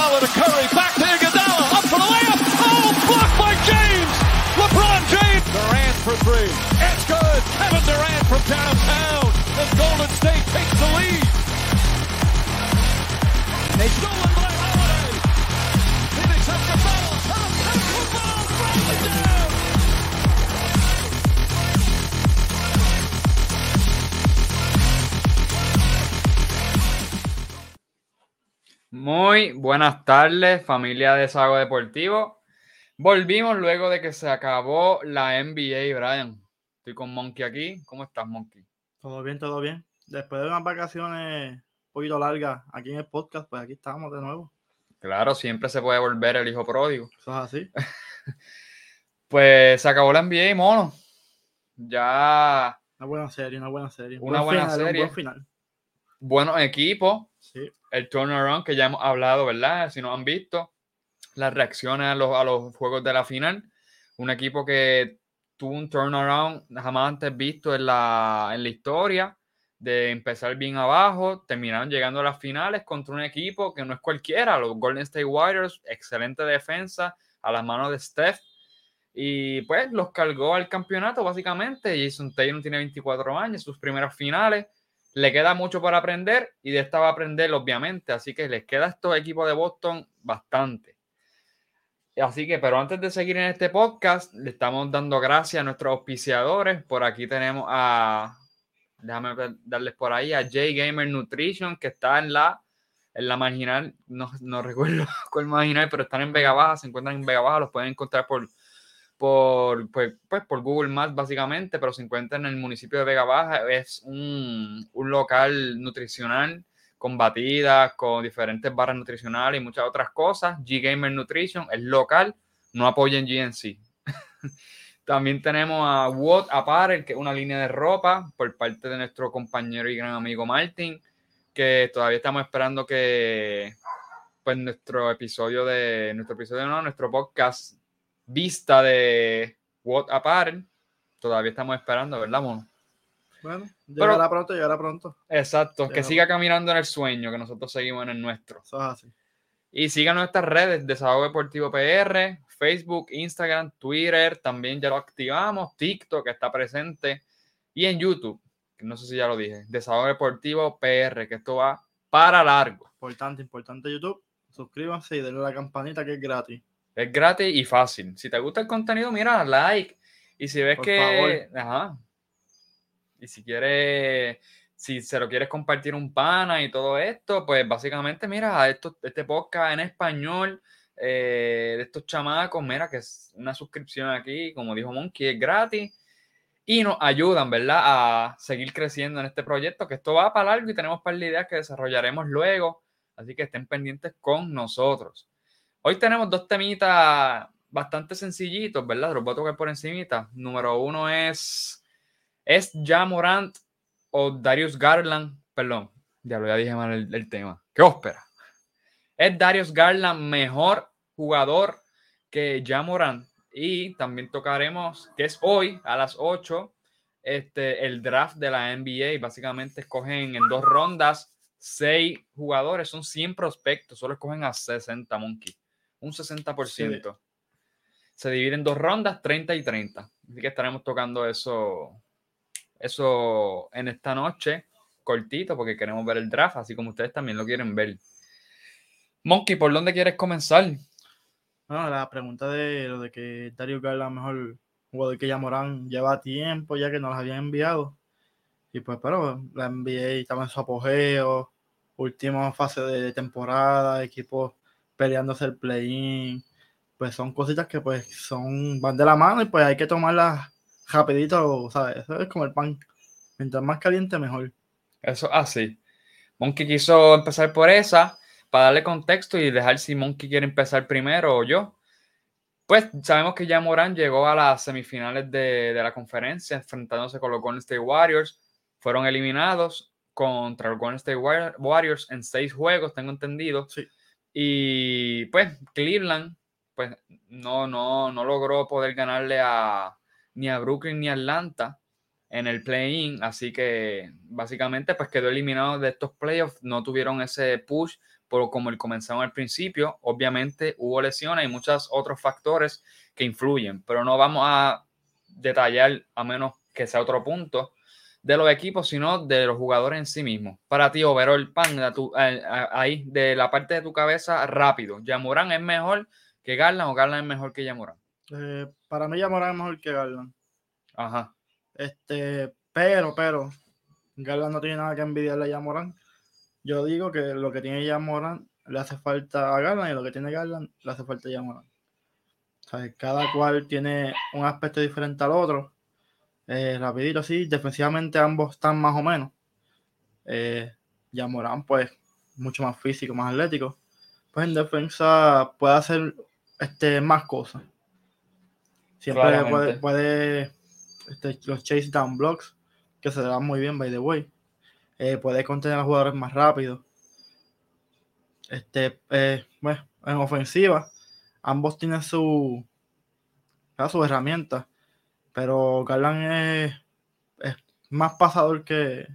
Iguodala to Curry, back to Iguodala, up for the layup. Oh, blocked by James. LeBron James. Durant for three. It's good. Kevin Durant from downtown. And Golden State takes the lead. They stolen Muy buenas tardes, familia de Sago Deportivo. Volvimos luego de que se acabó la NBA, Brian. Estoy con Monkey aquí. ¿Cómo estás, Monkey? Todo bien, todo bien. Después de unas vacaciones un poquito largas aquí en el podcast, pues aquí estamos de nuevo. Claro, siempre se puede volver el hijo pródigo. Eso es así. Pues se acabó la NBA, mono. Ya Una buena serie, una buena serie. Un Una buen buena final, un serie. buen final. buenos equipos. El turnaround que ya hemos hablado, ¿verdad? Si no han visto, las reacciones a los, a los juegos de la final. Un equipo que tuvo un turnaround jamás antes visto en la, en la historia, de empezar bien abajo, terminaron llegando a las finales contra un equipo que no es cualquiera, los Golden State Warriors, excelente defensa a las manos de Steph. Y pues los cargó al campeonato básicamente. Jason Tatum tiene 24 años, sus primeras finales. Le queda mucho para aprender y de esta va a aprender, obviamente. Así que les queda a estos equipos de Boston bastante. Así que, pero antes de seguir en este podcast, le estamos dando gracias a nuestros auspiciadores. Por aquí tenemos a, déjame darles por ahí, a J Gamer Nutrition, que está en la, en la marginal, no, no recuerdo cuál marginal, pero están en Vega Baja, se encuentran en Vega Baja, los pueden encontrar por, por, pues, pues, por Google Maps básicamente, pero se encuentra en el municipio de Vega Baja. Es un, un local nutricional con batidas, con diferentes barras nutricionales y muchas otras cosas. G Gamer Nutrition es local, no apoyen GNC. También tenemos a What Apparel, que es una línea de ropa por parte de nuestro compañero y gran amigo Martin, que todavía estamos esperando que pues nuestro episodio de nuestro episodio no, nuestro podcast vista de What Apparel. Todavía estamos esperando, ¿verdad, mono? Bueno, Pero- llegará pronto, llegará pronto. Exacto, que siga caminando en el sueño, que nosotros seguimos en el nuestro. Eso es así. Y sigan nuestras redes, Desahogo Deportivo PR, Facebook, Instagram, Twitter, también ya lo activamos, TikTok está presente, y en YouTube, que no sé si ya lo dije, Desahogo Deportivo PR, que esto va para largo. Importante, importante YouTube. Suscríbanse y denle a la campanita que es gratis. Es gratis y fácil. Si te gusta el contenido, mira, like. Y si ves Por que. Ajá. Y si quieres. Si se lo quieres compartir un pana y todo esto, pues básicamente, mira, esto, este podcast en español eh, de estos chamacos, mira, que es una suscripción aquí, como dijo Monkey, es gratis. Y nos ayudan, ¿verdad? A seguir creciendo en este proyecto, que esto va para largo y tenemos par de ideas que desarrollaremos luego. Así que estén pendientes con nosotros. Hoy tenemos dos temitas bastante sencillitos, ¿verdad? Los voy a tocar por encimita. Número uno es, ¿es ya Morant o Darius Garland? Perdón, ya lo ya dije mal el, el tema. ¡Qué ópera! ¿Es Darius Garland mejor jugador que ya Morant? Y también tocaremos, que es hoy a las 8, este, el draft de la NBA. Básicamente escogen en dos rondas seis jugadores, son 100 prospectos, solo escogen a 60 Monkey, un 60%. Se divide en dos rondas, 30 y 30. Así que estaremos tocando eso, eso en esta noche, cortito, porque queremos ver el draft, así como ustedes también lo quieren ver. Monkey, ¿por dónde quieres comenzar? Bueno, la pregunta de lo de que Dario Garland mejor jugador que ya Morán lleva tiempo ya que nos las habían enviado. Y pues, pero la NBA estaba en su apogeo, última fase de temporada, equipos peleándose el play-in. Pues son cositas que pues son, van de la mano y pues hay que tomarlas rapidito, ¿sabes? Eso es como el pan. Mientras más caliente, mejor. Eso así. Monkey quiso empezar por esa para darle contexto y dejar si Monkey quiere empezar primero o yo. Pues sabemos que ya Morán llegó a las semifinales de, de la conferencia enfrentándose con los Golden State Warriors. Fueron eliminados contra los Golden State War- Warriors en seis juegos, tengo entendido. Sí. Y pues Cleveland pues no, no, no logró poder ganarle a ni a Brooklyn ni a Atlanta en el play-in, así que básicamente pues quedó eliminado de estos playoffs, no tuvieron ese push por como el comenzaron al principio, obviamente hubo lesiones y muchos otros factores que influyen, pero no vamos a detallar a menos que sea otro punto de los equipos, sino de los jugadores en sí mismos. Para ti, overall, pan, ahí de la parte de tu cabeza, rápido. ¿Yamorán es mejor que Garland o Garland es mejor que Yamorán? Eh, para mí, Yamorán es mejor que Garland. Ajá. Este, pero, pero, Garland no tiene nada que envidiarle a Yamorán. Yo digo que lo que tiene Yamorán le hace falta a Garland y lo que tiene Garland le hace falta a Yamorán. cada cual tiene un aspecto diferente al otro. Eh, rapidito, sí, defensivamente ambos están más o menos. Eh, Yamorán, pues, mucho más físico, más atlético. Pues en defensa puede hacer este, más cosas. Siempre puede, puede este, los chase down blocks, que se dan muy bien, by the way. Eh, puede contener a los jugadores más rápido. Este, eh, bueno, en ofensiva, ambos tienen su, su herramienta, pero Garland es, es más pasador que,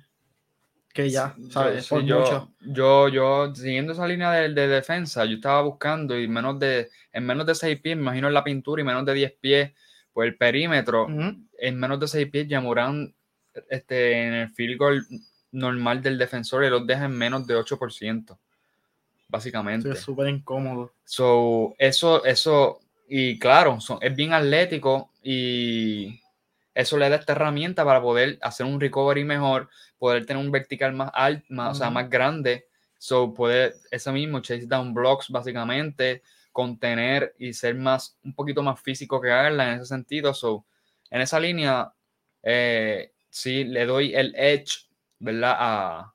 que ya, ¿sabes? yo, yo, yo, siguiendo esa línea de, de, defensa, yo estaba buscando y menos de, en menos de 6 pies, me imagino en la pintura y menos de 10 pies, pues el perímetro, en menos de 6 pies, Yamurán este, en el field goal normal del defensor y los deja en menos de 8%, básicamente. es súper incómodo. So, eso, eso, y claro, es bien atlético y eso le da esta herramienta para poder hacer un recovery mejor, poder tener un vertical más alto, más, o sea, más grande. So, puede, eso mismo, chase down blocks, básicamente, contener y ser más, un poquito más físico que Garland en ese sentido. So, en esa línea, eh, sí, le doy el edge, ¿verdad? A,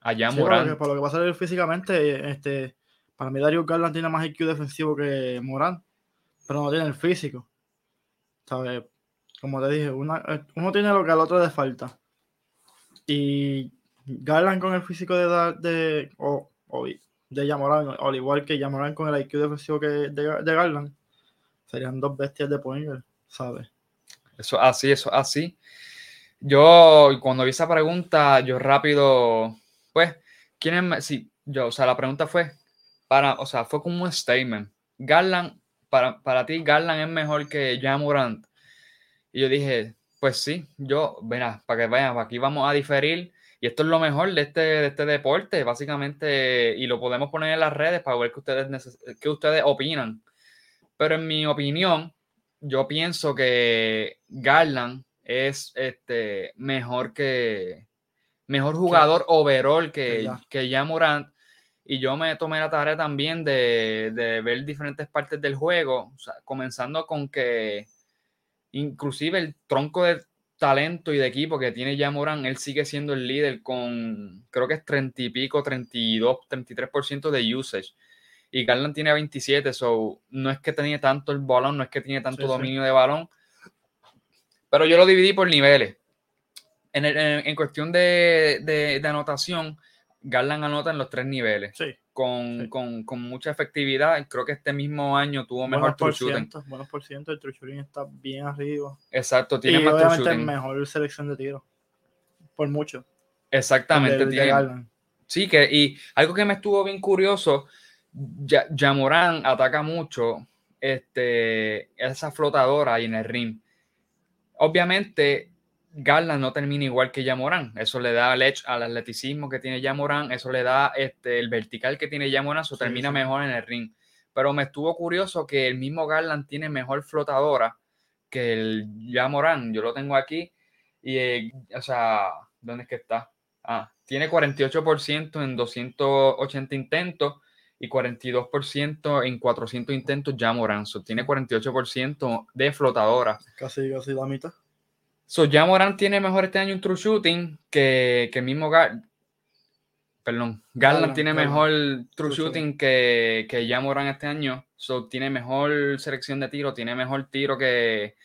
a Jan sí, Morán. Por lo, que, pasa físicamente, este, para mí Dario Garland tiene más IQ defensivo que Morán, pero no tiene el físico. ¿Sabes? Como te dije, uno tiene lo que al otro le falta. Y Garland con el físico de, de, o, de Yamoran, al igual que Yamoran con el IQ defensivo que de, Garland, serían dos bestias de poner, ¿sabes? Eso así, eso así. Yo, cuando vi esa pregunta, yo rápido, pues, ¿quién es? Sí, yo, o sea, la pregunta fue, para, o sea, fue como un statement. Garland, para, para ti, Garland es mejor que Jamorant. Y yo dije, pues sí, yo, verá, para que vean, aquí vamos a diferir y esto es lo mejor de este, de este deporte, básicamente, y lo podemos poner en las redes para ver qué ustedes, qué ustedes opinan. Pero en mi opinión, yo pienso que Garland es este, mejor que mejor jugador overall que, que ya Morant. Y yo me tomé la tarea también de, de ver diferentes partes del juego, comenzando con que inclusive el tronco de talento y de equipo que tiene ya Morán, él sigue siendo el líder con, creo que es 30 y pico, 32, 33% de usage. Y Garland tiene 27, so no es que tenía tanto el balón, no es que tiene tanto dominio de balón, pero yo lo dividí por niveles. En, en, cuestión de, de, de, anotación, Garland anota en los tres niveles. Sí con, con, con, mucha efectividad. Creo que este mismo año tuvo mejor true shooting. Buenos por ciento, el true shooting está bien arriba. Exacto, tiene y más obviamente mejor selección de tiro. Por mucho. Exactamente. tiene, sí, que y algo que me estuvo bien curioso, Yamorán ataca mucho este, esa flotadora ahí en el ring. Obviamente, Garland no termina igual que Yamorán. Eso le da edge al atleticismo que tiene Yamorán, eso le da este, el vertical que tiene Yamorán, eso termina mejor en el ring. Pero me estuvo curioso que el mismo Garland tiene mejor flotadora que el Yamorán. Yo lo tengo aquí. Y, eh, o sea, ¿dónde es que está? Ah, tiene 48% en 280 intentos y 42% en 400 intentos Yamorán. tiene 48% de flotadora. Casi, casi la mitad. So, ya Morán tiene mejor este año un true shooting que, que mismo Gar Perdón, Garland tiene mejor true, shooting que, que ya Morán este año. So, tiene mejor selección de tiro, tiene mejor tiro que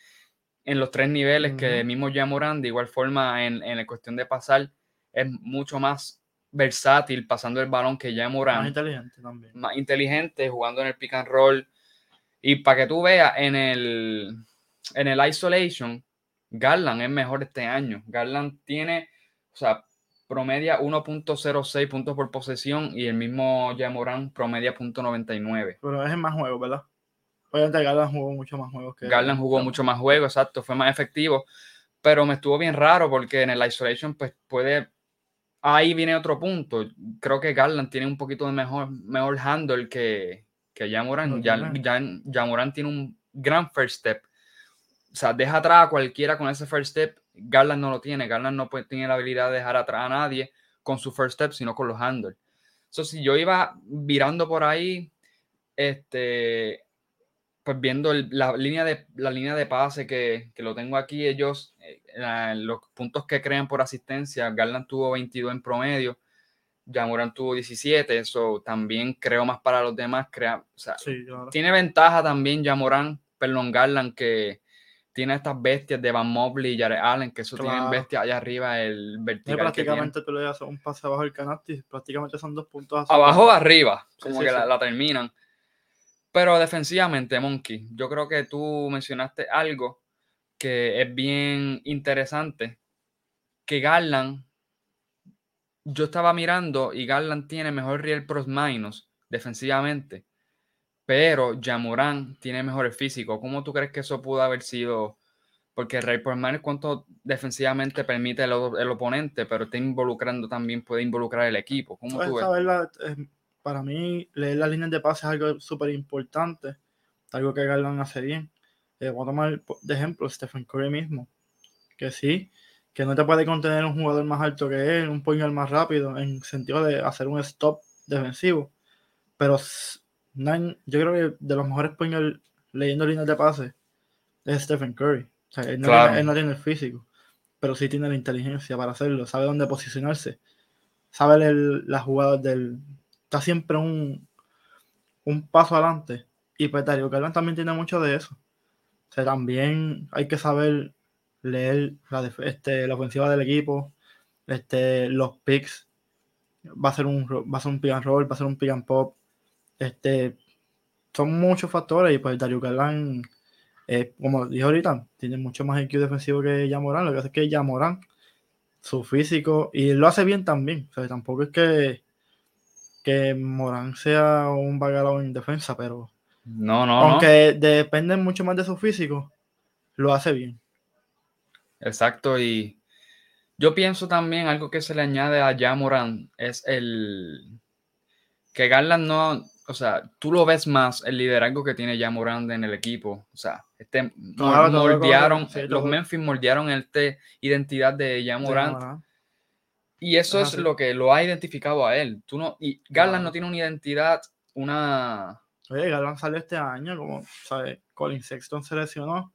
en los tres niveles que el mismo ya Morán. De igual forma, en, en la cuestión de pasar, es mucho más versátil pasando el balón que ya Morán. Más inteligente también. Más inteligente, jugando en el pick and roll. Y para que tú veas, en el, en el isolation, Garland es mejor este año. Garland tiene, o sea, promedia 1.06 puntos por posesión y el mismo Jamoran promedia .99. Pero es en más juegos, ¿verdad? Obviamente Garland jugó mucho más juegos que... Garland jugó mucho más juegos, exacto, fue más efectivo, pero me estuvo bien raro porque en el isolation pues puede... Ahí viene otro punto. Creo que Garland tiene un poquito de mejor, mejor handle que, que Jamoran. Jamoran tiene un gran first step. O sea, deja atrás a cualquiera con ese first step. Garland no lo tiene. Garland no puede, tiene la habilidad de dejar atrás a nadie con su first step, sino con los handles. Entonces, si yo iba virando por ahí, este, pues viendo la, línea de, la línea de pase que, que lo tengo aquí, ellos, eh, los puntos que crean por asistencia, Garland tuvo 22 en promedio, Jamoran tuvo 17, eso también creo más para los demás. Crea, Tiene ventaja también Jamoran, perdón, Garland, que tiene estas bestias de Van Mobley y Jared Allen, que eso tienen bestias allá arriba, el vertical. prácticamente tú le das un pase abajo el canasto y prácticamente son dos puntos Abajo o arriba, como que la, la terminan. Pero defensivamente, Monkey, yo creo que tú mencionaste algo que es bien interesante, que Garland, yo estaba mirando y Garland tiene mejor real plus minus defensivamente, pero Jamoran tiene mejor físico. ¿Cómo tú crees que eso pudo haber sido? Porque el real plus minus cuánto defensivamente permite el, oponente, pero está involucrando también, puede involucrar el equipo. ¿Cómo tú ves? para mí, leer las líneas de pase es algo súper importante, algo que Garland hace bien. Eh, voy a tomar de ejemplo Stephen Curry mismo, que sí, que no te puede contener un jugador más alto que él, un puñal más rápido, en sentido de hacer un stop defensivo. Pero yo creo que de los mejores puños leyendo líneas de pase es Stephen Curry. O sea, él, no tiene, el físico, pero sí tiene la inteligencia para hacerlo, sabe dónde posicionarse, sabe las jugadas del, está siempre un, un paso adelante. Y pues Garland también tiene mucho de eso. O sea, también hay que saber leer la, este, la ofensiva del equipo, este, los picks. Va a ser un va a ser un pick and roll, va a ser un pick and pop. Este, son muchos factores y pues Darío Garland, eh, como dije ahorita, tiene mucho más IQ defensivo que Yamorán. Lo que hace es que Yamorán, su físico, y lo hace bien también. O sea, tampoco es que que Morán sea un bagalao en defensa, pero no, no, aunque depende mucho más de su físico, lo hace bien. Exacto, y yo pienso también algo que se le añade a ya Morán es el que Garland no, o sea, tú lo ves más el liderazgo que tiene ya Morán en el equipo, o sea, este moldearon, los Memphis moldearon esta identidad de ya Morán y eso es lo que lo ha identificado a él. Tú no, y Garland no tiene una identidad, una. Oye, Garland salió este año, como, ¿sabes? Colin Sexton se lesionó.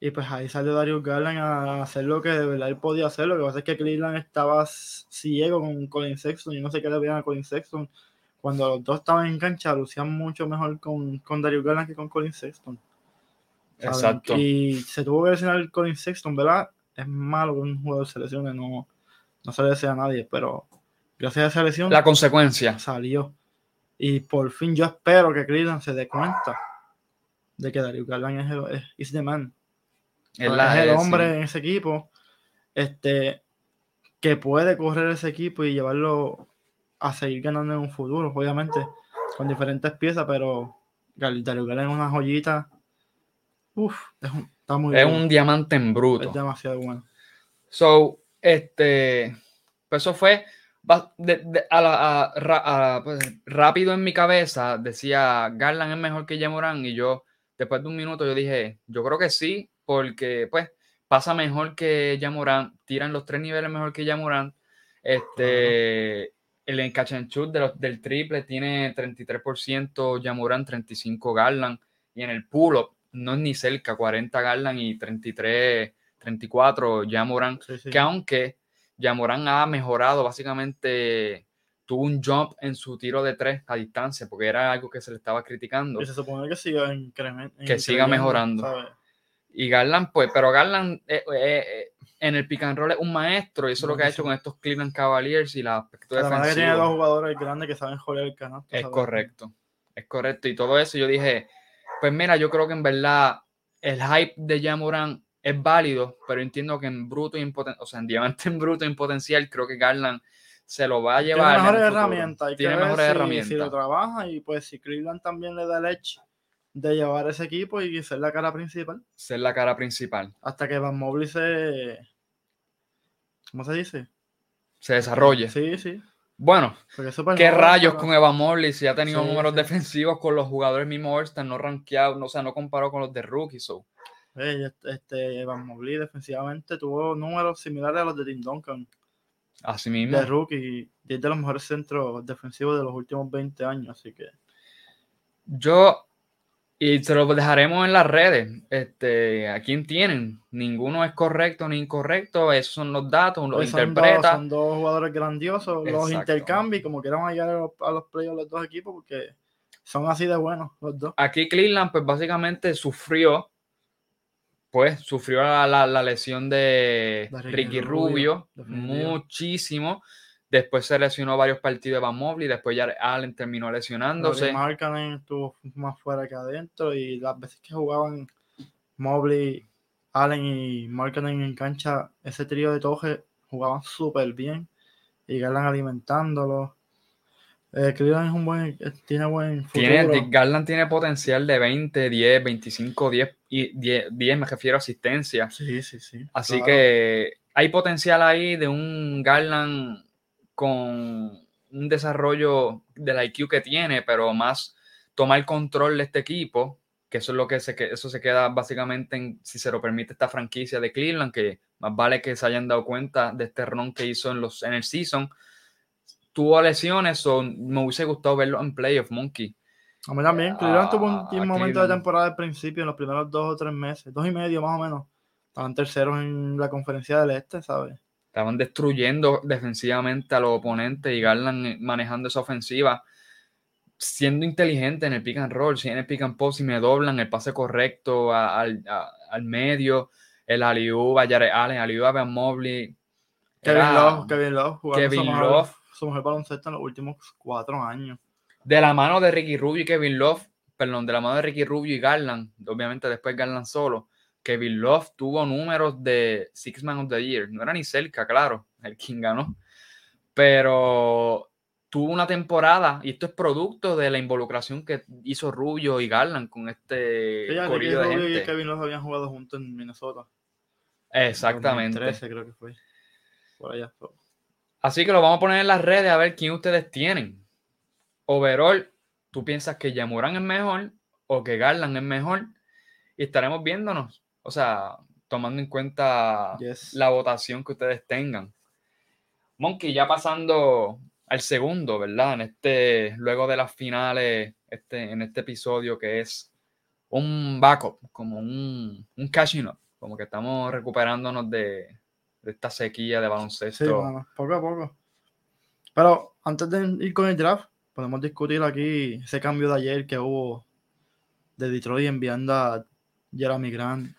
Y pues ahí salió Darius Garland a hacer lo que de verdad él podía hacer. Lo que pasa es que Cleveland estaba ciego con Colin Sexton. Yo no sé qué le veían a Colin Sexton. Cuando los dos estaban en cancha, lucían mucho mejor con, con Darius Garland que con Colin Sexton. Exacto. Y se tuvo que lesionar Colin Sexton, ¿verdad? Es malo que un jugador se lesione, no no se le desea a nadie, pero gracias a esa lesión. La consecuencia. Salió. Y por fin yo espero que Cleveland se dé cuenta de que Darío Garland es el, es, the man. Es, el hombre en ese equipo este, que puede correr ese equipo y llevarlo a seguir ganando en un futuro, obviamente, con diferentes piezas, pero Darío Garland es una joyita. Uf, es un, está muy Es un diamante en bruto. Es demasiado bueno. So, este, pues eso fue pues, rápido en mi cabeza. Decía, Garland es mejor que Jamoran y yo, después de un minuto, yo dije, yo creo que sí, porque pues pasa mejor que Jamoran, tiran los tres niveles mejor que Jamoran. Este, el encachanchut de del triple tiene 33% Jamoran, 35 Garland, y en el pull-up no es ni cerca, 40 Garland y 33 34, Yamoran, que aunque Yamoran ha mejorado, básicamente tuvo un jump en su tiro de tres a distancia, porque era algo que se le estaba criticando. Y se supone que siga Que siga mejorando. Y Garland, pues, pero Garland eh, eh, eh, en el pick and roll es un maestro, y eso es lo que ha hecho con estos Cleveland Cavaliers y la aspecto defensivo. que tiene dos jugadores grandes que saben joder el canasto. Es correcto, es correcto. Y todo eso yo dije, pues mira, yo creo que en verdad el hype de Yamoran es válido, pero entiendo que en bruto y en poten- o sea, en diamante en bruto y en potencial, creo que Garland se lo va a Tiene llevar. en mejores herramientas. Tiene mejores si- herramientas. Si lo trabaja y pues si Cleveland también le da el edge de llevar ese equipo y ser la cara principal. Ser la cara principal. Hasta que Van Mobley se. ¿Cómo se dice? Se desarrolle. Sí, sí. Bueno, ¿qué rayos con Evan Mobley si ha tenido Sí, números sí. defensivos con los jugadores mismos All-Star, no rankeados, no, o sea, no comparado con los de rookie? So. Ey, este, este Van Mobley defensivamente tuvo números similares a los de Tim Duncan. Así mismo. De rookie. Y es de los mejores centros defensivos de los últimos 20 años. Así que. Yo, y se lo dejaremos en las redes. Este, ¿A quién tienen? Ninguno es correcto ni incorrecto. Esos son los datos, uno los dos, interpreta. son dos jugadores grandiosos. Los Exacto. intercambios, como quieran llegar a los, a los playoffs los dos equipos, porque son así de buenos los dos. Aquí Cleveland, pues básicamente sufrió, pues sufrió la, la- la lesión de De Ricky Ricky Rubio, muchísimo. Después se lesionó varios partidos de Van Mobley, después ya Allen terminó lesionándose. Markkanen estuvo más fuera que adentro y las veces que jugaban Mobley, Allen y Markkanen en cancha, ese trío de toje jugaban súper bien y Garland alimentándolo. Eh, Cleveland es un buen, eh, tiene buen futuro. Tiene, Garland tiene potencial de 20, 10, 25, 10 y 10, 10 me refiero a asistencia. Sí, sí, sí. Así claro. que hay potencial ahí de un Garland con un desarrollo del IQ que tiene, pero más tomar control de este equipo, que eso es lo que se, que eso se queda básicamente en, si se lo permite esta franquicia de Cleveland, que más vale que se hayan dado cuenta de este run que hizo en, los, en el season. Tuvo lesiones, o me hubiese gustado verlo en playoff, Monkey. A mí también. Cleveland tuvo un, un momento de temporada al principio, en los primeros dos o tres meses, dos y medio más o menos. Estaban terceros en la conferencia del Este, ¿sabes? Estaban destruyendo defensivamente a los oponentes y Garland eh, manejando esa ofensiva, siendo inteligente en el pick and roll, si en el pick and pop, si me doblan el pase correcto a- al, a- al medio, el aliú a Jared Allen, aliú a Van Mobley. Kevin Era Love, Kevin Love, Kevin mejor, Love. su mejor baloncesto en los últimos cuatro años. De la mano de Ricky Rubio y Kevin Love, perdón, de la mano de Ricky Rubio y Garland, obviamente después Garland solo, Kevin Love tuvo números de Six Man of the Year, no era ni cerca, claro, el King ganó, pero tuvo una temporada, y esto es producto de la involucración que hizo Rubio y Garland con este Fíjate que corillo de Rubio y. Kevin Love habían jugado juntos en Minnesota. Exactamente. 2013 creo que fue. Por allá. Así que lo vamos a poner en las redes a ver quién ustedes tienen. Overall, ¿tú piensas que Yamuran es mejor o que Garland es mejor? Y estaremos viéndonos. O sea, tomando en cuenta yes. la votación que ustedes tengan. Monkey, ya pasando al segundo, ¿verdad? En este, luego de las finales, este, en este episodio que es un backup, como un, un catching up, como que estamos recuperándonos de, de esta sequía de Sí, baloncesto. mano, poco a poco. Pero antes de ir con el draft, podemos discutir aquí ese cambio de ayer que hubo de Detroit enviando a Jeremy Grant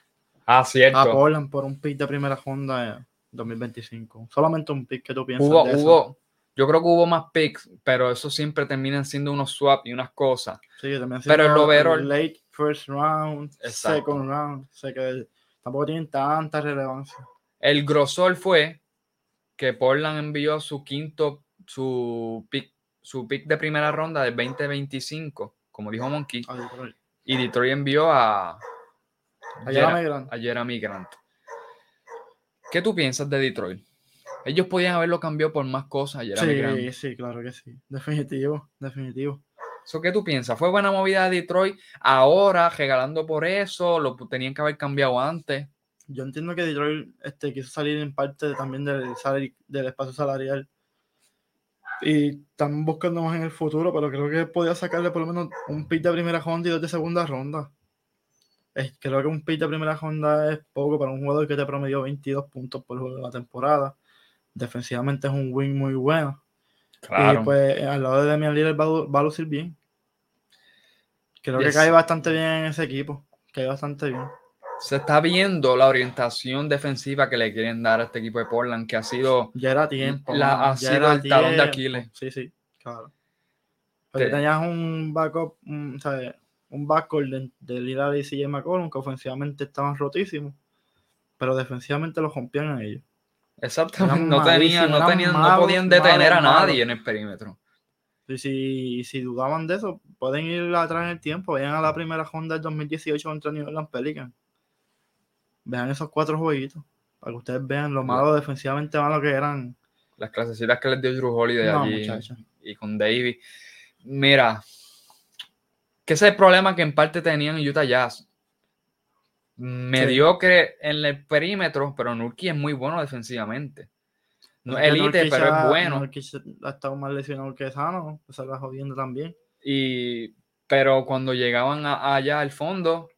Ah, cierto. a Portland por un pick de primera ronda en 2025. Solamente un pick que tú piensas Hubo, de eso. hubo, yo creo que hubo más picks, pero eso siempre terminan siendo unos swap y unas cosas. Sí, también pero el overall- late first round, Exacto. second round, sé que tampoco tienen tanta relevancia. El grosor fue que Portland envió su quinto, su pick, su pick de primera ronda de 2025, como dijo Monkey, a Detroit. y Detroit envió a, A Jera- Jeremy Grant. a Jeremy Grant. ¿Qué tú piensas de Detroit? Ellos podían haberlo cambiado por más cosas, Jeremy Sí, Grant. sí, claro que sí. Definitivo, definitivo. ¿Eso qué tú piensas? ¿Fue buena movida de Detroit ahora, regalando por eso? ¿Lo tenían que haber cambiado antes? Yo entiendo que Detroit este, quiso salir en parte también del, del espacio salarial. Y están buscando más en el futuro, pero creo que podía sacarle por lo menos un pick de primera ronda y dos de segunda ronda. Es- creo que un pick de primera ronda es poco para un jugador que te promedió 22 puntos por juego de la temporada. Defensivamente es un win muy bueno. Y pues al lado de Damian Lillard va, va a lucir bien. Creo Yes. que cae bastante bien en ese equipo. Cae bastante bien. Se está viendo la orientación defensiva que le quieren dar a este equipo de Portland, que ha sido Ya era tiempo. La- ha ya sido el talón de. Aquiles. Sí, sí, claro. Porque Te- tenías un backup, ¿sabes? Un backcourt de, de Lillard y CJ McCollum que ofensivamente estaban rotísimos. pero defensivamente los rompían a ellos. Exactamente, no tenían, no tenían, no podían detener a malos. nadie en el perímetro. Y si, si dudaban de eso, pueden ir atrás en el tiempo. Vayan a la primera ronda del 2018 contra New Orleans Pelicans. Vean esos cuatro jueguitos. Para que ustedes vean lo malo defensivamente malo que eran. Las clasecitas que les dio Drew Holiday No, allí y con Davis. Mira, que ese es el problema que en parte tenían en Utah Jazz. Mediocre en el perímetro, pero Nurkic es muy bueno defensivamente. No es elite, Nurkic pero es bueno. Nurkic ha estado más lesionado que sano. Se va jodiendo también. Y, pero cuando llegaban a- allá al fondo,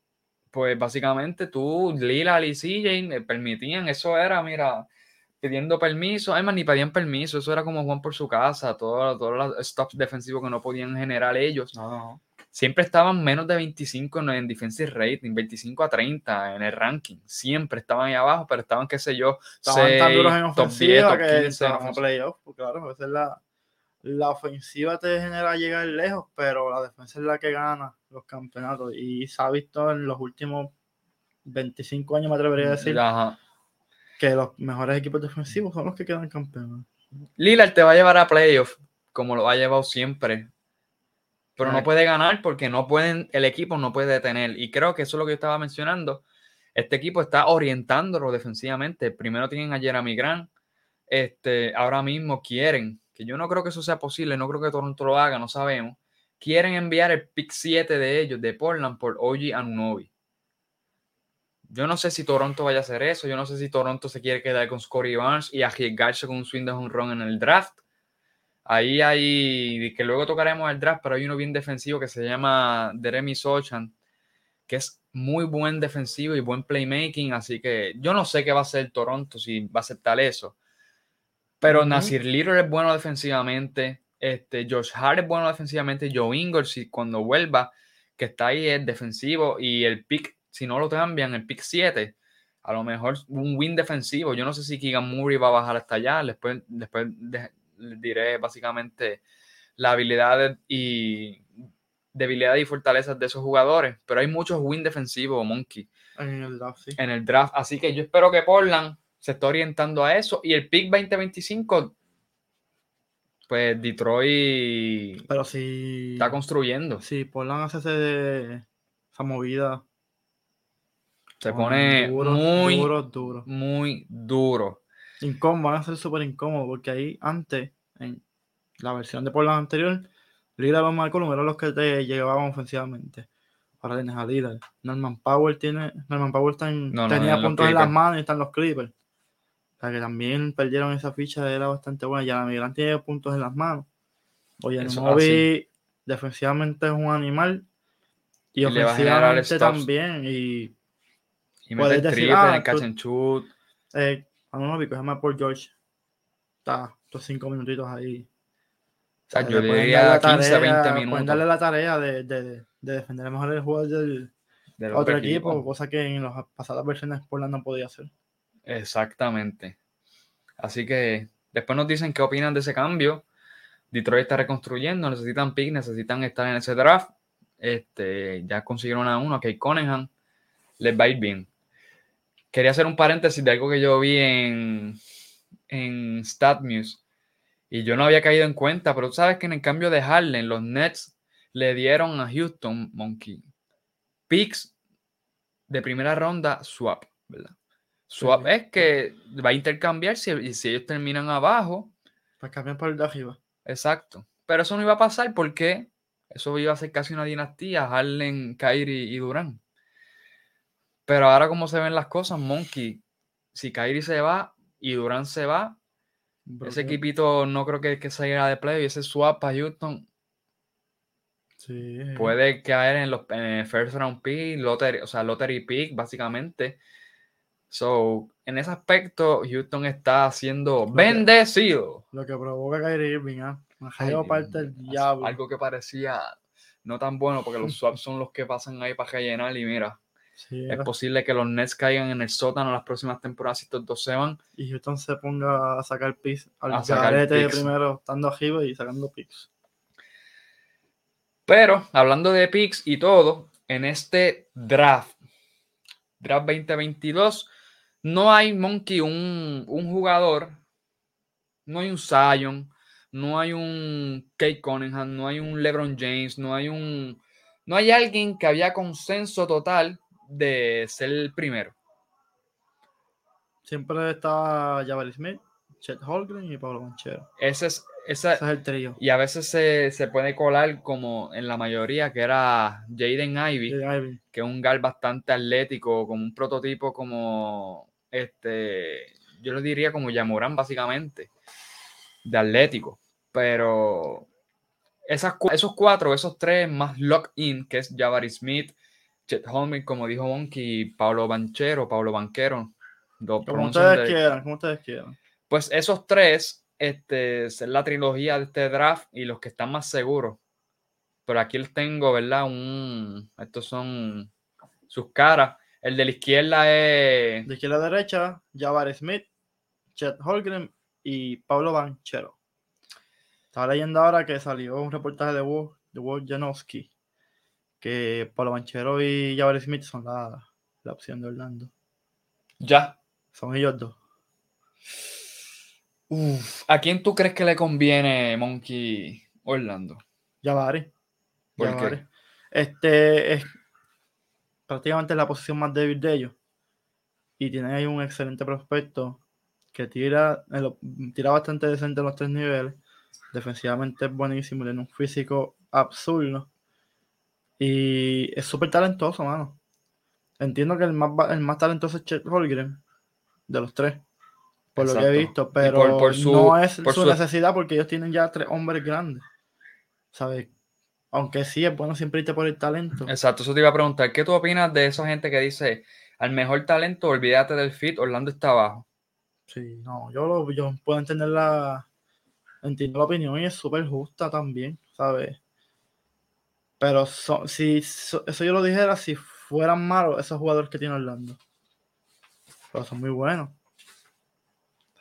pues básicamente tú, Lillard y CJ permitían, eso era, mira, pidiendo permiso, además ni pedían permiso, eso era como Juan por su casa, todo- todos los stops defensivos que no podían generar ellos. Siempre estaban menos de 25 en, en defensive rating, 25 a 30 en el ranking. Siempre estaban ahí abajo, pero estaban, qué sé yo, Estaban tan duros en top 10, ofensiva que 15 en estaban a ofensiva. playoff. Porque claro, a veces la, la ofensiva te genera llegar lejos, pero la defensa es la que gana los campeonatos. Y se ha visto en los últimos 25 años, me atrevería a decir, Ajá. que los mejores equipos defensivos son los que quedan campeones. Lillard te va a llevar a playoff, como lo ha llevado siempre. Pero no puede ganar porque no pueden, el equipo no puede detener. Y creo que eso es lo que yo estaba mencionando. Este equipo está orientándolo defensivamente. Primero tienen a Jeremy Grant. Este, ahora mismo quieren, que yo no creo que eso sea posible, no creo que Toronto lo haga, no sabemos. Quieren enviar el pick 7 de ellos, de Portland, por OG Anunobi. Yo no sé si Toronto vaya a hacer eso. Yo no sé si Toronto se quiere quedar con Scottie Barnes y arriesgarse con un swing de home run en el draft. Ahí hay, que luego tocaremos el draft, pero hay uno bien defensivo que se llama Jeremy Sochan, que es muy buen defensivo y buen playmaking. Así que yo no sé qué va a hacer Toronto, si va a aceptar eso. Pero Ujú. Nasir Little es bueno defensivamente. Este, Josh Hart es bueno defensivamente. Joe Ingles, si cuando vuelva, que está ahí, es defensivo. Y el pick, si no lo cambian, el pick 7, a lo mejor un win defensivo. Yo no sé si Keegan Murray va a bajar hasta allá. Después, después de- les diré básicamente la habilidad y debilidad y fortalezas de esos jugadores. Pero hay muchos win defensivos, Monkey En el draft, sí. en el draft. Así que yo espero que Portland se esté orientando a eso. Y el pick 2025, pues Detroit Pero si, está construyendo. si Portland hace ese- esa movida, Se pone muy, duros, duros. muy duro. Incómodo, van a ser súper incómodos porque ahí antes, en la versión de Portland anterior, Lillard y McCollum eran los que te llegaban ofensivamente. Ahora tienes a Lillard. Norman Powell tiene, Norman Powell está en- No, no, tenía puntos en las manos y están los Clippers. O sea que también perdieron esa ficha, era bastante buena. Ya la Migrant tiene puntos en las manos. Oye, Eso Moby defensivamente es un animal y, ofensivamente también. Y Y mete decir, triple ah, en el catch and shoot. eh, a no vi, cógeme por George. Está, estos cinco minutitos ahí. O sea, sea, yo le diría dar la 15, 20 tarea- Pueden minutos darle la tarea de, de, de defender mejor el juego del del otro equipo, cosa que en las pasadas versiones Portland no podía hacer. Exactamente. Así que después nos dicen qué opinan de ese cambio. Detroit está reconstruyendo, necesitan pick, necesitan estar en ese draft. Este, ya consiguieron a uno, a Kate. Les va a ir bien. Quería hacer un paréntesis de algo que yo vi en, en StatMuse. Y yo no había caído en cuenta, pero tú sabes que en el cambio de Harlem, los Nets le dieron a Houston Monkey picks de primera ronda swap, ¿verdad? Swap Sí. es que va a intercambiar si, y si ellos terminan abajo, Para cambiar por el de arriba. exacto. Pero eso no iba a pasar porque eso iba a ser casi una dinastía, Harlem, Kyrie y Durán. Pero ahora como se ven las cosas, Monkey, si Kyrie se va y Durán se va, ese equipito no creo que, que salga de play y ese swap para Houston Sí. puede caer en los en el first round pick, lottery, o sea, lottery pick, básicamente. So, en ese aspecto, Houston está siendo bendecido. Lo que provoca Kyrie Irving, diablo. Algo que parecía no tan bueno, porque los swaps son los que pasan ahí para rellenar. Y mira, Sí, es posible que los Nets caigan en el sótano las próximas temporadas si estos dos se van. y Houston se ponga a sacar picks al A sacar picks. primero, estando arriba y sacando picks. Pero hablando de picks y todo, en este draft, draft 2022, no hay Monkey, un, un jugador, no hay un Zion, no hay un Kate Cunningham, no hay un LeBron James, no hay un, no hay alguien que había consenso total de ser el primero. Siempre estaba Jabari Smith, Chet Holgren y Pablo Manchero. Ese es, ese es el trío. Y a veces se, se, puede colar como en la mayoría, que era Jaden Ivy, Ivy, que es un gal bastante atlético, como un prototipo como este, yo lo diría como Yamoran básicamente, de atlético. Pero esas, esos cuatro, esos tres más lock-in, que es Jabari Smith, Chet Holmgren, como dijo Monkey, Pablo Banchero, Pablo Banquero. Como ustedes quieran, como ustedes quieran. Pues esos tres, este, es la trilogía de este draft y los que están más seguros. Pero aquí les tengo, ¿verdad? Un, estos son sus caras. El de la izquierda es. De izquierda a derecha, Jabari Smith, Chet Holgren y Pablo Banchero. Estaba leyendo ahora que salió un reportaje de de Janowski, que Pablo Banchero y Jabari Smith son la, la opción de Orlando. Ya. Son ellos dos. Uf, ¿A quién tú crees que le conviene Monkey Orlando? Jabari. ¿Por qué? Este es prácticamente la posición más débil de ellos. Y tiene ahí un excelente prospecto que tira, tira bastante decente en los tres niveles. Defensivamente es buenísimo, tiene un físico absurdo. Y es súper talentoso, mano. Entiendo que el más, el más talentoso es Chet Holgren, de los tres, por lo que he visto, pero no es su, necesidad porque ellos tienen ya tres hombres grandes. ¿Sabes? Aunque sí es bueno siempre irte por el talento. Exacto, eso te iba a preguntar. ¿Qué tú opinas de esa gente que dice al mejor talento, olvídate del fit, Orlando está abajo? Sí, no, yo, lo, yo puedo entender la. Entiendo la opinión y es súper justa también, ¿sabes? Pero si eso yo lo dijera, si fueran malos esos jugadores que tiene Orlando. Pero son muy buenos.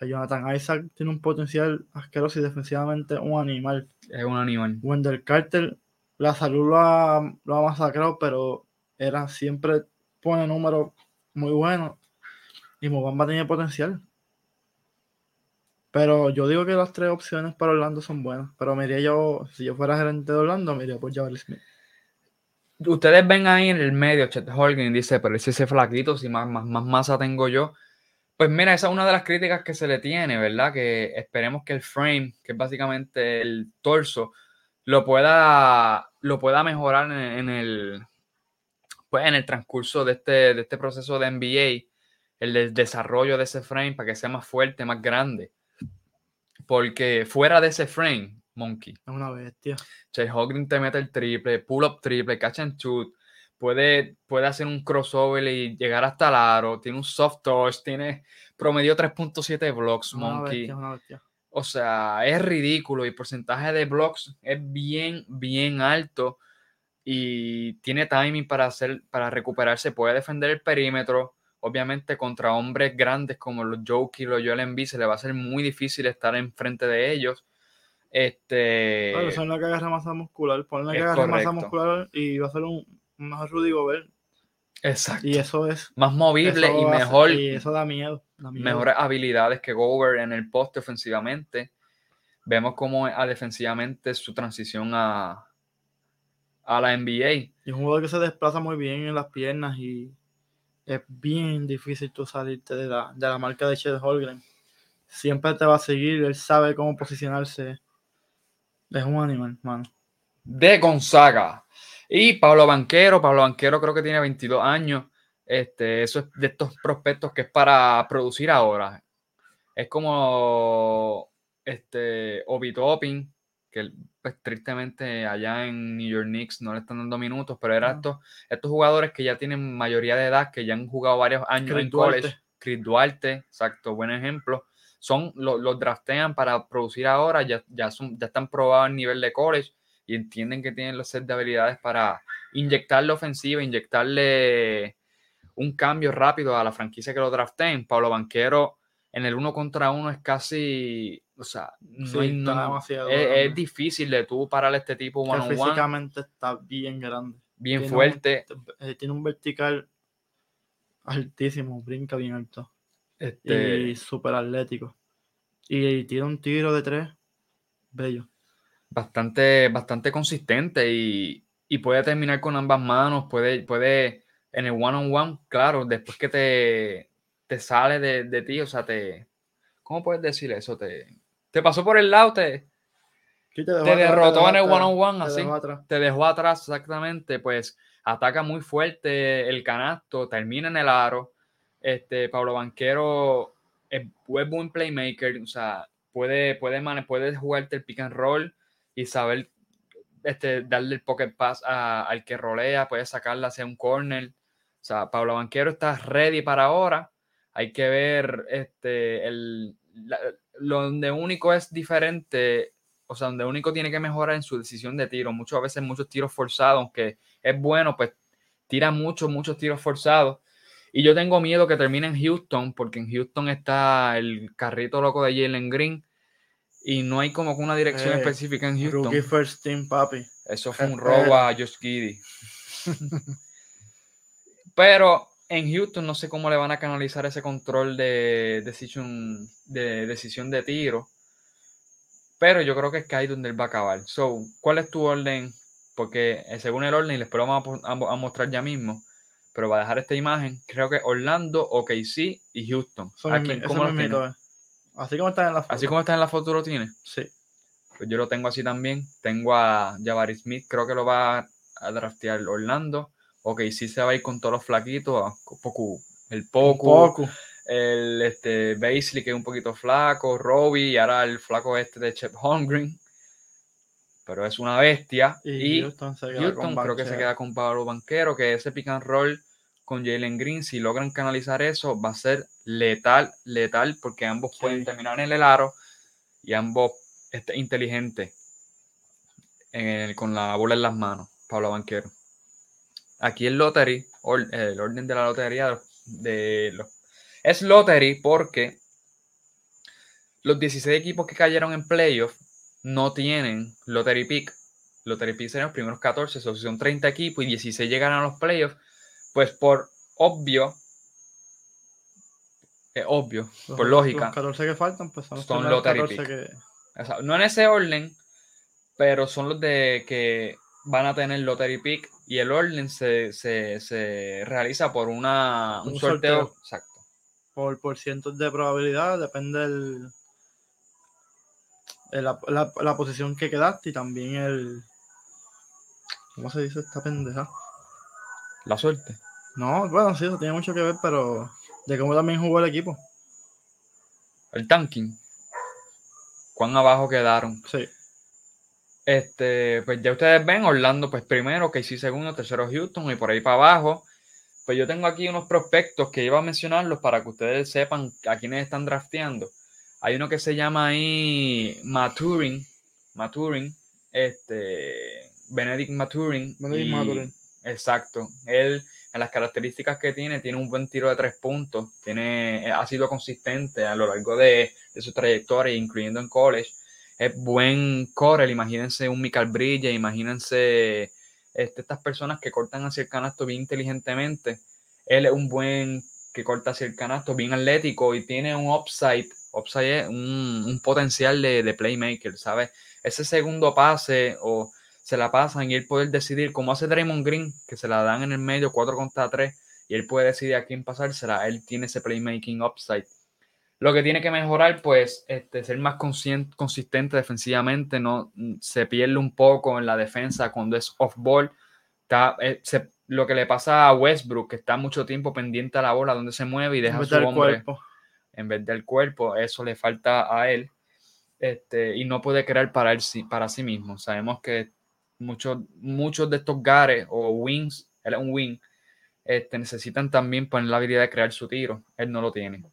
Jonathan Isaac tiene un potencial asqueroso y defensivamente un animal. Es un animal. Wendell Carter la salud lo ha, masacrado, pero era siempre pone números muy buenos. Y Mobamba tenía potencial. Pero yo digo que las tres opciones para Orlando son buenas. Pero me yo, si yo fuera gerente de Orlando, me iría por Jabari Smith. Ustedes ven ahí en el medio, Chet Holgen dice, pero ese flaquito, si más, más, más masa tengo yo. Pues mira, esa es una de las críticas que se le tiene, ¿verdad? Que esperemos que el frame, que es básicamente el torso, lo pueda, lo pueda mejorar en, el, pues en el transcurso de este, de este proceso de NBA, el desarrollo de ese frame para que sea más fuerte, más grande. Porque fuera de ese frame, Monkey. Es una bestia. Chase Hogan te mete el triple, pull up triple, catch and shoot. Puede, puede hacer un crossover y llegar hasta el aro. Tiene un soft touch, tiene promedio 3.7 blocks, Monkey. Bestia, una bestia. O sea, es ridículo y el porcentaje de blocks es bien, bien alto y tiene timing para hacer, para recuperarse, puede defender el perímetro. Obviamente contra hombres grandes como los Jokic, los Joel Embiid se le va a ser muy difícil estar enfrente de ellos. Este. Claro, son la que agarra masa muscular, ponle que agarra masa muscular y va a ser un, mejor Rudy Gobert. Exacto. Y eso es. Más movible y mejor. y eso da miedo, Mejores habilidades que Gobert en el poste ofensivamente. Vemos cómo a defensivamente su transición a, a la NBA. Y un jugador que se desplaza muy bien en las piernas y es bien difícil tú salirte de la, de la marca de Chet Holgren. Siempre te va a seguir, él sabe cómo posicionarse. Es un animal, mano. De Gonzaga. Y Pablo Banquero, Pablo Banquero creo que tiene 22 años. Este, eso es de estos prospectos que es para producir ahora. Es como este Obi Topping, que pues, tristemente allá en New York Knicks no le están dando minutos, pero eran estos, estos jugadores que ya tienen mayoría de edad, que ya han jugado varios años en college. Chris Duarte, exacto, buen ejemplo. Son, los draftean para producir ahora, ya, ya, son, ya están probados a nivel de college y entienden que tienen los set de habilidades para inyectarle ofensiva, inyectarle un cambio rápido a la franquicia que lo drafteen. Pablo Banquero en el uno contra uno es casi, o sea, no es, difícil de tú pararle este tipo one on Físicamente está bien grande. Bien fuerte. Eh, tiene un vertical altísimo, brinca bien alto. Este, y súper atlético. Y tira un tiro de tres, bello. bastante, bastante consistente y, y puede terminar con ambas manos, puede, puede en el one-on-one, claro, después que te, te sale de, de ti, o sea, te, ¿cómo puedes decir eso? Te, te pasó por el lado, te, te te atrás, derrotó en el atrás, one-on-one, te así. dejó atrás. te dejó atrás exactamente, pues ataca muy fuerte el canasto, termina en el aro. Este, Pablo Banquero es, es buen playmaker, o sea, puede, puede, puede jugarte el pick and roll y saber este, darle el pocket pass a- al que rolea, puede sacarla hacia un corner. O sea, Pablo Banquero está ready para ahora. Hay que ver este, el, la- lo donde único es diferente o sea, donde único tiene que mejorar en su decisión de tiro. Muchas veces muchos tiros forzados, aunque es bueno, pues tira muchos, muchos tiros forzados. Y yo tengo miedo que termine en Houston, porque en Houston está el carrito loco de Jalen Green y no hay como una dirección Eh, específica en Houston. Rookie first team, papi. Eso fue un Eh, robo eh. a Josh Giddy. Pero en Houston no sé cómo le van a canalizar ese control de decisión de, decisión de tiro. Pero yo creo que es que ahí donde él va a acabar. So, ¿cuál es tu orden? Porque eh, según el orden, y después lo vamos a, mostrar ya mismo, pero va a dejar esta imagen, creo que Orlando, OKC y Houston. Eso Aquí, ¿cómo. Así como está en la foto. Así como está en la foto, lo tienes. Sí. Pues yo lo tengo así también. Tengo a Jabari Smith, creo que lo va a draftear Orlando. Ok, sí se va a ir con todos los flaquitos. a Poku, el Poku, Poco. el este, Baisley, que es un poquito flaco, Robbie, y ahora el flaco este de Chep Holmgren. Pero es una bestia. Y, Y, Houston se queda Houston con creo que se queda con Pablo Banquero, que ese pick and roll con Jalen Green, si logran canalizar eso, va a ser letal, letal, porque ambos Sí. pueden terminar en el aro y ambos este, inteligentes en el- con la bola en las manos, Pablo Banquero. Aquí el lottery, or- el orden de la lotería de los, es lottery porque los 16 equipos que cayeron en playoff no tienen lottery pick. Lottery pick serían los primeros 14, so, si son 30 equipos y 16 llegan a los playoffs, pues por obvio, es obvio, Los- por lógica, Los 14 que faltan, pues son son lottery 14 pick. que. o sea, no en ese orden, pero son los de que van a tener lottery pick y el orden se, se- se realiza por una, un, Un sorteo. sorteo. Exacto. por, por cientos de probabilidad, depende el, el- la, la- la posición que quedaste y también el. ¿Cómo se dice esta pendeja? La suerte. No, bueno, sí, eso tiene mucho que ver, pero de cómo también jugó el equipo. El tanking. Cuán abajo quedaron. Sí, Este, pues ya ustedes ven, Orlando, pues primero, que sí segundo, tercero Houston y por ahí para abajo. Pues yo tengo aquí unos prospectos que iba a mencionarlos para que ustedes sepan a quiénes están drafteando. Hay uno que se llama ahí Maturin, Maturin, este, Benedict Maturin. Benedict y- Mathurin. Exacto. Él, en las características que tiene, tiene un buen tiro de tres puntos. Tiene, ha sido consistente a lo largo de, de su trayectoria, incluyendo en college. Es buen correr. Imagínense un Michael Bridges, imagínense este, estas personas que cortan hacia el canasto bien inteligentemente. Él es un buen que corta hacia el canasto, bien atlético y tiene un upside. Upside un, un potencial de, de playmaker, ¿sabes? Ese segundo pase o se la pasan y él poder decidir, como hace Draymond Green, que se la dan en el medio 4 contra 3 y él puede decidir a quién pasársela. Él tiene ese playmaking upside. Lo que tiene que mejorar, pues, este, ser más consistente defensivamente, no se pierde un poco en la defensa cuando es off-ball. Está, eh, lo que le pasa a Westbrook, que está mucho tiempo pendiente a la bola, donde se mueve y deja su hombre cuerpo. en vez del cuerpo, eso le falta a él. Este, y no puede crear para, él, para sí mismo. Sabemos que muchos, muchos de estos gares o wings, él es un wing, este, necesitan también poner la habilidad de crear su tiro. Él no lo tiene.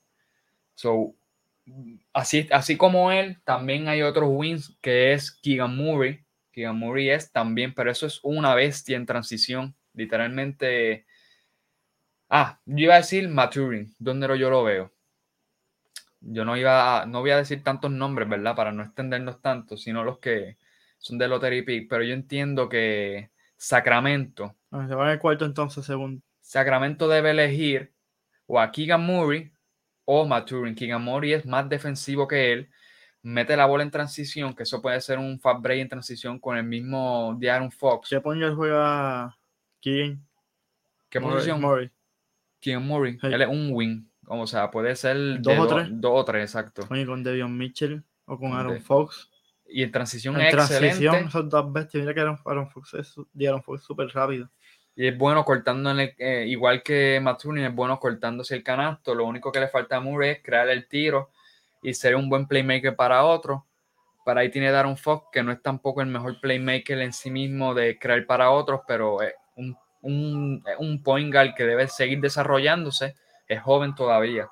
So, así, así como él, también hay otros wings que es Keegan Murray. Keegan Murray es también, pero eso es una bestia en transición. Literalmente. Ah, yo iba a decir Maturing, ¿dónde lo- yo lo veo? Yo no iba a, no voy a decir tantos nombres, ¿verdad? Para no extendernos tanto, sino los que son de Lottery Pick, pero yo entiendo que Sacramento, Se va en el cuarto entonces, según. Sacramento debe elegir o a Keegan Murray o Maturin. Keegan Murray es más defensivo que él, mete la bola en transición, que eso puede ser un fast break en transición con el mismo De'Aaron Fox. ¿Qué guard juega Keegan? ¿Qué Murray- posición? Murray. Keegan Murray. Sí. Él es un wing. O sea, puede ser Dos o tres. dos o tres, exacto. Oye, con Devion Mitchell o con Aaron Fox. Y en transición En es transición, excelente. esos dos bestias. Mira que Aaron, Aaron Fox es súper rápido. Y es bueno cortando, en el- eh, igual que Maturin, es bueno cortándose el canasto. Lo único que le falta a Murray es crear el tiro y ser un buen playmaker para otro. Para ahí tiene Darren Fox, que no es tampoco el mejor playmaker en sí mismo de crear para otros, pero es un, un, un point guard que debe seguir desarrollándose. Es joven todavía.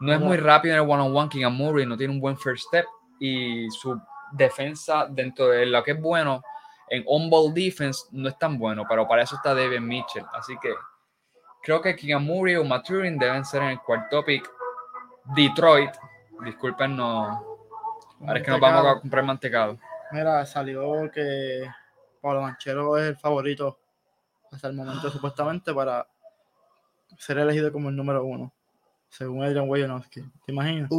No es muy rápido en el one-on-one. Keegan Murray no tiene un buen first step y su defensa dentro de lo que es bueno en on-ball defense no es tan bueno, pero para eso está David Mitchell. Así que creo que Keegan Murray o Maturin deben ser en el cuarto pick. Detroit, disculpen, no. Ahora es que nos vamos a comprar mantecado. Mira, salió que Pablo Manchero es el favorito hasta el momento, supuestamente, para ser elegido como el número uno, según Adrian Wojnarowski. ¿Te imaginas?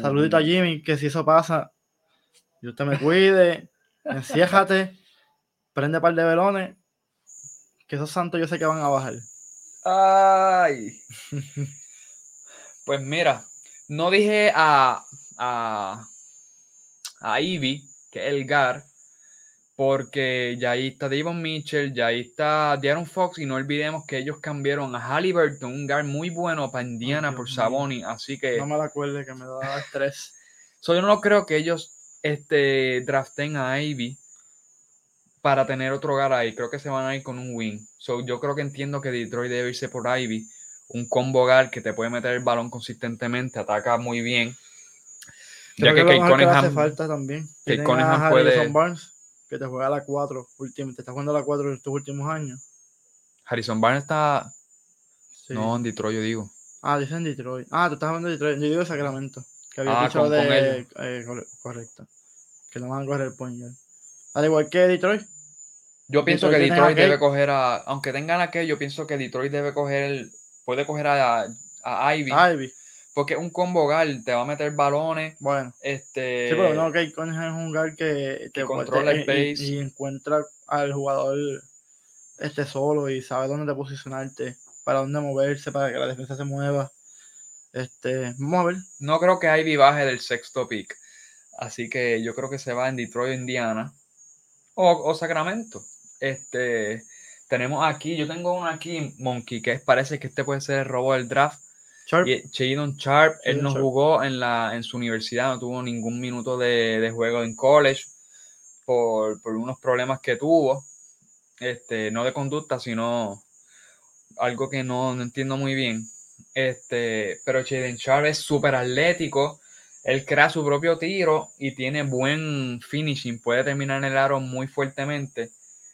Saludito a Jimmy, que si eso pasa, Dios te me cuide, enciéjate, prende par de velones, que esos santos yo sé que van a bajar. Ay. Pues mira, no dije a, a, a Ivy, que es el GAR, porque ya ahí está Devon Mitchell, ya ahí está De'Aaron Fox, y no olvidemos que ellos cambiaron a Halliburton, un GAR muy bueno para Indiana por. Saboni, así que No me la acuerde que me da estrés. so, yo no creo que ellos este, draften a Ivy para tener otro GAR ahí, creo que se van a ir con un win. So, yo creo que entiendo que Detroit debe irse por Ivy, un combo guard que te puede meter el balón consistentemente, ataca muy bien. Ya Creo que lo Kate que hace falta también. Kate Tienen a Cunningham Harrison puede- Barnes, que te juega a la 4, último, te está jugando a la 4 en estos últimos años. Harrison Barnes está. Sí. No, en Detroit, yo digo. Ah, dice en Detroit. Ah, tú estás hablando de Detroit. Yo digo Sacramento. Que había Ah, con- de. eh, corre- correcto. Que no van a correr el point guard. Al igual que Detroit. Yo pienso Detroit que a Detroit debe coger a. Aunque tengan a yo pienso que Detroit debe coger. el- puede coger a, a Ivy. Ivy. Porque un combo guard te va a meter balones. Bueno. Este. Sí, pero no, Kate Cunningham es un guard que, te- controla el te- y- pace. y, encuentra al jugador este solo y sabe dónde posicionarte, para dónde moverse, para que la defensa se mueva. Este, vamos a ver. No creo que Ivy baje del sexto pick. Así que yo creo que se va en Detroit, Indiana. O, o Sacramento. Este. Tenemos aquí, yo tengo uno aquí, Monkey, que parece que este puede ser el robo del draft. Sharp. Shadon Sharp, él no Sharp. jugó en, la, en su universidad, no tuvo ningún minuto de, de juego en college por, por unos problemas que tuvo, este, no de conducta, sino algo que no, no entiendo muy bien. Este, pero Shadon Sharp es súper atlético, él crea su propio tiro y tiene buen finishing, puede terminar en el aro muy fuertemente.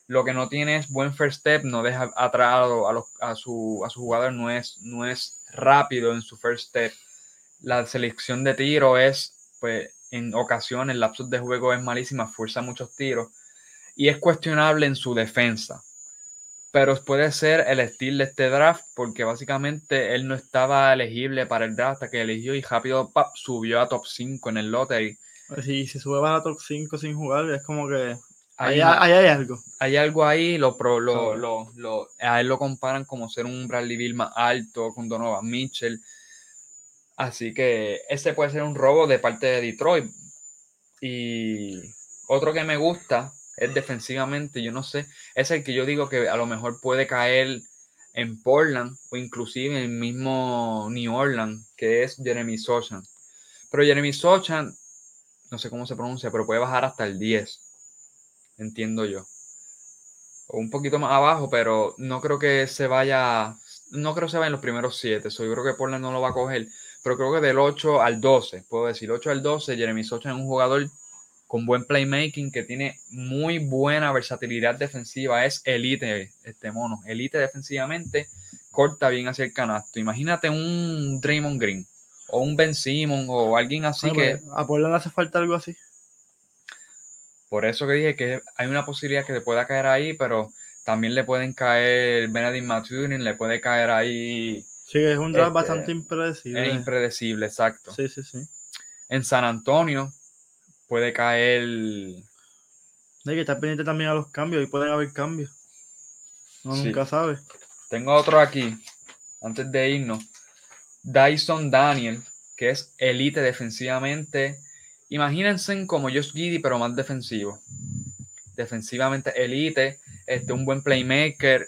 Lo que no tiene es buen first step, no deja atrás a, lo- a los- a su, a su jugador, no es, no es rápido en su first step. La selección de tiro es, pues, en ocasiones, lapsos de juego es malísima, fuerza muchos tiros y es cuestionable en su defensa. Pero puede ser el estilo de este draft porque básicamente él no estaba elegible para el draft hasta que eligió y rápido subió a top 5 en el lottery. Si, si sube a top 5 sin jugar, es como que. Hay Ahí, hay algo. hay algo ahí, lo, pro- lo, lo- lo- a él lo comparan como ser un Bradley Bill más alto con Donovan Mitchell. Así que ese puede ser un robo de parte de Detroit. Y otro que me gusta es defensivamente, yo no sé, es el que yo digo que a lo mejor puede caer en Portland o inclusive en el mismo New Orleans, que es Jeremy Sochan. Pero Jeremy Sochan, no sé cómo se pronuncia, pero puede bajar hasta el 10, entiendo yo. O un poquito más abajo, pero no creo que se vaya, no creo que se vaya en los primeros 7, yo creo que Portland no lo va a coger, pero creo que del 8 al 12, puedo decir, 8 al 12, Jeremy Sochan es un jugador con buen playmaking, que tiene muy buena versatilidad defensiva, es elite este mono, elite defensivamente, corta bien hacia el canasto. Imagínate un Draymond Green o un Ben Simmons o alguien así Bueno, que, pues, a Portland le hace falta algo así. Por eso que dije que hay una posibilidad que le pueda caer ahí, pero también le pueden caer Benedict Maturin, le puede caer ahí Sí, es un draft Este, bastante impredecible. Es impredecible, exacto. Sí, sí, sí. En San Antonio puede caer. Hay que estar pendiente también a los cambios y pueden haber cambios. Sí. nunca sabe. Tengo otro aquí, antes de irnos. Dyson Daniel, que es elite defensivamente. Imagínense como Josh Giddy, pero más defensivo. Defensivamente elite, este, un buen playmaker,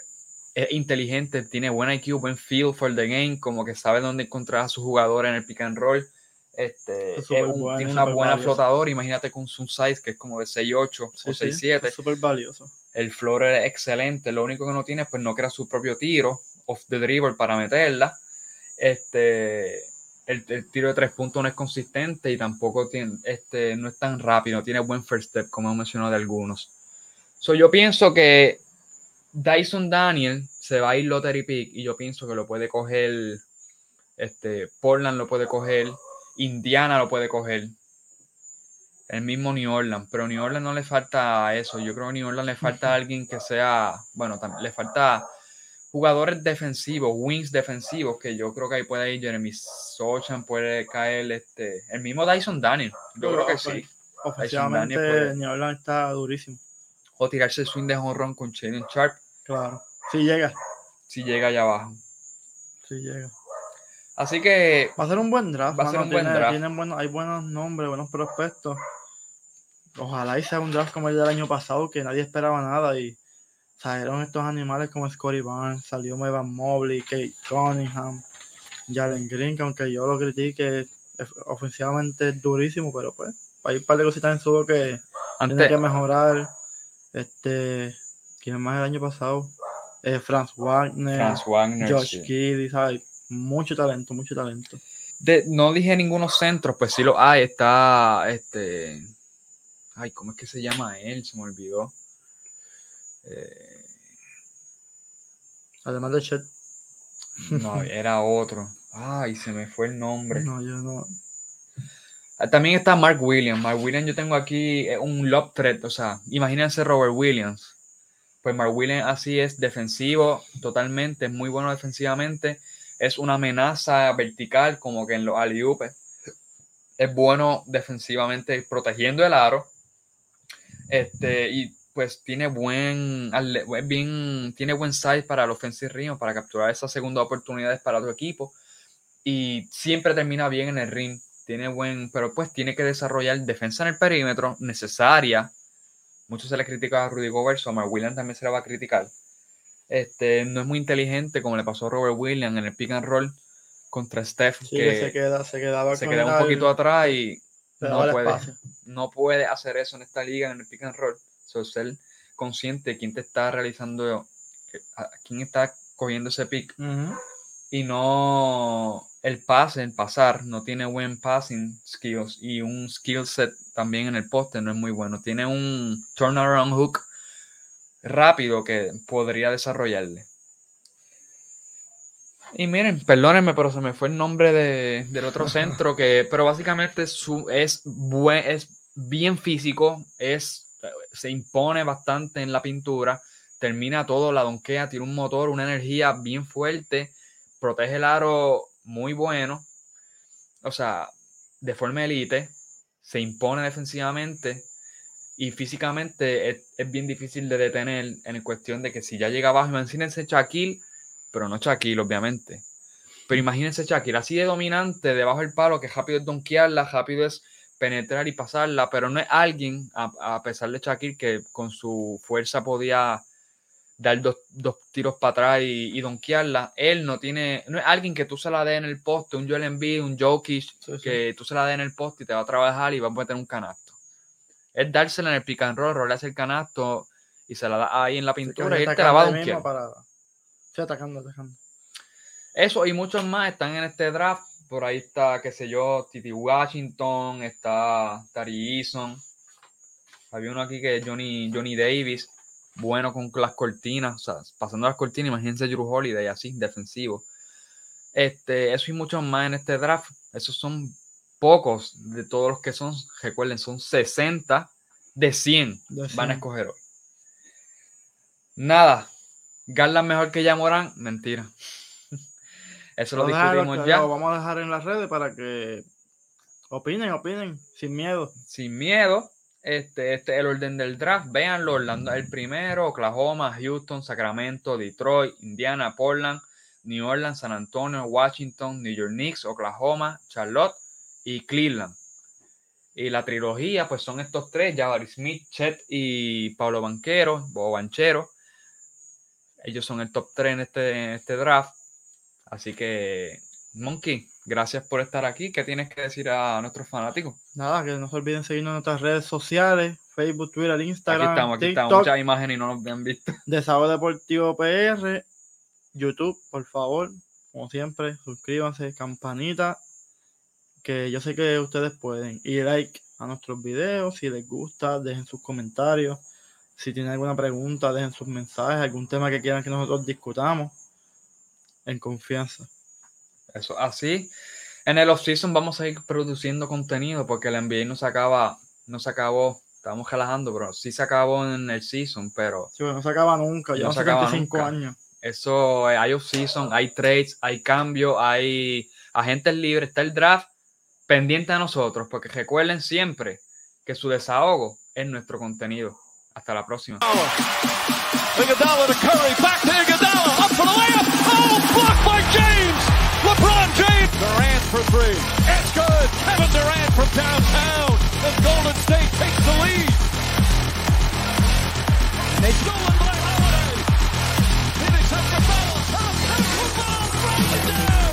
es inteligente, tiene buen IQ, buen feel for the game, como que sabe dónde encontrar a su jugador en el pick and roll. Este, Es es súper un- bueno, tiene una buena valioso. flotadora, imagínate con su size que es como de 6'8 Sí, o sí, 6'7. es súper valioso. El floor es excelente. Lo único que no tiene es pues no crea su propio tiro off the dribble para meterla. Este, el, tiro de tres puntos no es consistente y tampoco tiene, este, no es tan rápido. Tiene buen first step, como he mencionado de algunos. So, yo pienso que Dyson Daniel se va a ir lottery pick y yo pienso que lo puede coger. Este, Portland lo puede coger. Indiana lo puede coger el mismo New Orleans, pero New Orleans no le falta eso. Yo creo que a New Orleans le falta alguien que sea, bueno, tam- le falta jugadores defensivos, wings defensivos, que yo creo que ahí puede ir Jeremy Sochan, puede caer este, el mismo Dyson Daniel. Yo creo que sí. Ofensivamente, Daniel puede- New Orleans está durísimo. O tirarse el swing de honrón con Shaden Sharp Claro. Sí llega. si llega allá abajo. Sí llega. Así que Va a ser un buen draft. Va a ser un buen draft. tienen buenos- hay buenos nombres, buenos prospectos. Ojalá y sea un draft como el del año pasado, que nadie esperaba nada y salieron estos animales como Scotty Barnes, salió Evan Mobley, Kate Cunningham, Jalen Green, que aunque yo lo critique, ofensivamente es durísimo, pero pues hay un par de cositas en su que tiene que mejorar. Este, ¿quién más el año pasado? Eh, Franz Wagner, Franz Wagner. Josh sí. Kidd, ¿sabes? Mucho talento, mucho talento. De- no dije ningunos centros, pues sí lo hay. Está este. Ay, ¿cómo es que se llama él? Se me olvidó. Eh, Además de Chet. no, era otro. Ay, se me fue el nombre. No, yo no. Ah, También está Mark Williams. Mark Williams, yo tengo aquí eh, un lob threat. O sea, imagínense Robert Williams. Pues Mark Williams así es defensivo totalmente, es muy bueno defensivamente. Es una amenaza vertical, como que en los alley Es bueno defensivamente protegiendo el aro. Este, y pues tiene buen, bien, tiene buen size para el offensive rim, para capturar esas segundas oportunidades para tu equipo. Y siempre termina bien en el ring. Tiene buen, pero pues tiene que desarrollar defensa en el perímetro necesaria. Mucho se le critica a Rudy Gobert, Mark Williams también se le va a criticar. Este, no es muy inteligente como le pasó a Robert Williams en el pick and roll contra Steph, Sí, que se, queda, se quedaba se queda un el- poquito atrás y no puede, espacio. no puede hacer eso en esta liga, en el pick and roll. So, ser consciente de quién te está realizando, a quién está cogiendo ese pick y no el pase, el pasar, no tiene buen passing skills y un skill set también en el poste no es muy bueno. Tiene un turnaround hook rápido que podría desarrollarle. Y miren, perdónenme, pero se me fue el nombre de- del otro centro, que, pero básicamente su, es, buen, es bien físico, es, se impone bastante en la pintura, termina todo, la donkea, tiene un motor, una energía bien fuerte, protege el aro muy bueno, o sea, de forma elite, se impone defensivamente y físicamente es, es bien difícil de detener en cuestión de que si ya llega abajo, imagínense Shaquille, pero no Shaquille, obviamente. Pero imagínense Shaquille, así de dominante, debajo del palo, que rápido es donkearla, rápido es penetrar y pasarla, pero no es alguien, a, a pesar de Shaquille, que con su fuerza podía dar dos, dos tiros para atrás y, y donkearla. Él no tiene, no es alguien que tú se la des en el poste, un Joel Embiid, un Jokic, Sí, sí. que tú se la des en el poste y te va a trabajar y va a meter un canasto. Es dársela en el pick and roll, el canasto y se la da ahí en la pintura queda y él te la va a donkear. Sí, atacando, atacando. Eso y muchos más están en este draft. Por ahí está, qué sé yo, Titi Washington, está Tari Eason. Había uno aquí que es Johnny, Johnny Davis, bueno con las cortinas, o sea, pasando las cortinas, imagínense Drew Holiday así, defensivo. Este, eso y muchos más en este draft. Esos son pocos de todos los que son, recuerden, son 60 de 100 De van a 100. escoger hoy. Nada. Garland mejor que Yamorán, mentira. Eso lo discutimos ya. lo vamos a dejar en las redes para que opinen, opinen, sin miedo. Sin miedo. Este, este es el orden del draft. Véanlo. Orlando el primero. Oklahoma, Houston, Sacramento, Detroit, Indiana, Portland, New Orleans, San Antonio, Washington, New York Knicks, Oklahoma, Charlotte y Cleveland. Y la trilogía, pues son estos tres, Jabari Smith, Chet y Pablo Banquero, Bobo Banchero. Ellos son el top 3 en este, en este draft. Así que, Monkey, gracias por estar aquí. ¿Qué tienes que decir a nuestros fanáticos? Nada, que no se olviden seguirnos en nuestras redes sociales, Facebook, Twitter, Aquí Instagram, estamos, aquí estamos. Muchas imágenes y no nos han visto. Desahogo Deportivo PR, YouTube, por favor, como siempre, suscríbanse, campanita, que yo sé que ustedes pueden. Y like a nuestros videos, si les gusta, dejen sus comentarios. Si tienen alguna pregunta, dejen sus mensajes, algún tema que quieran que nosotros discutamos en confianza. Eso, así. En el off-season vamos a ir produciendo contenido porque el NBA no se acaba, no se acabó. Estamos relajando, pero sí se acabó en el season, pero Sí, no se acaba nunca, No ya se acaba 75 nunca. años. eso eh, hay off-season, hay trades, hay cambios, hay agentes libres, está el draft pendiente a nosotros, porque recuerden siempre que su desahogo es nuestro contenido. Hasta la próxima. blocked by James. LeBron James. Durant for three. It's good. Kevin Durant from downtown. The Golden State takes the lead. They stolen by Holiday. Phoenix has the ball. Turn, turn, turn, turn, turn, turn, turn, turn,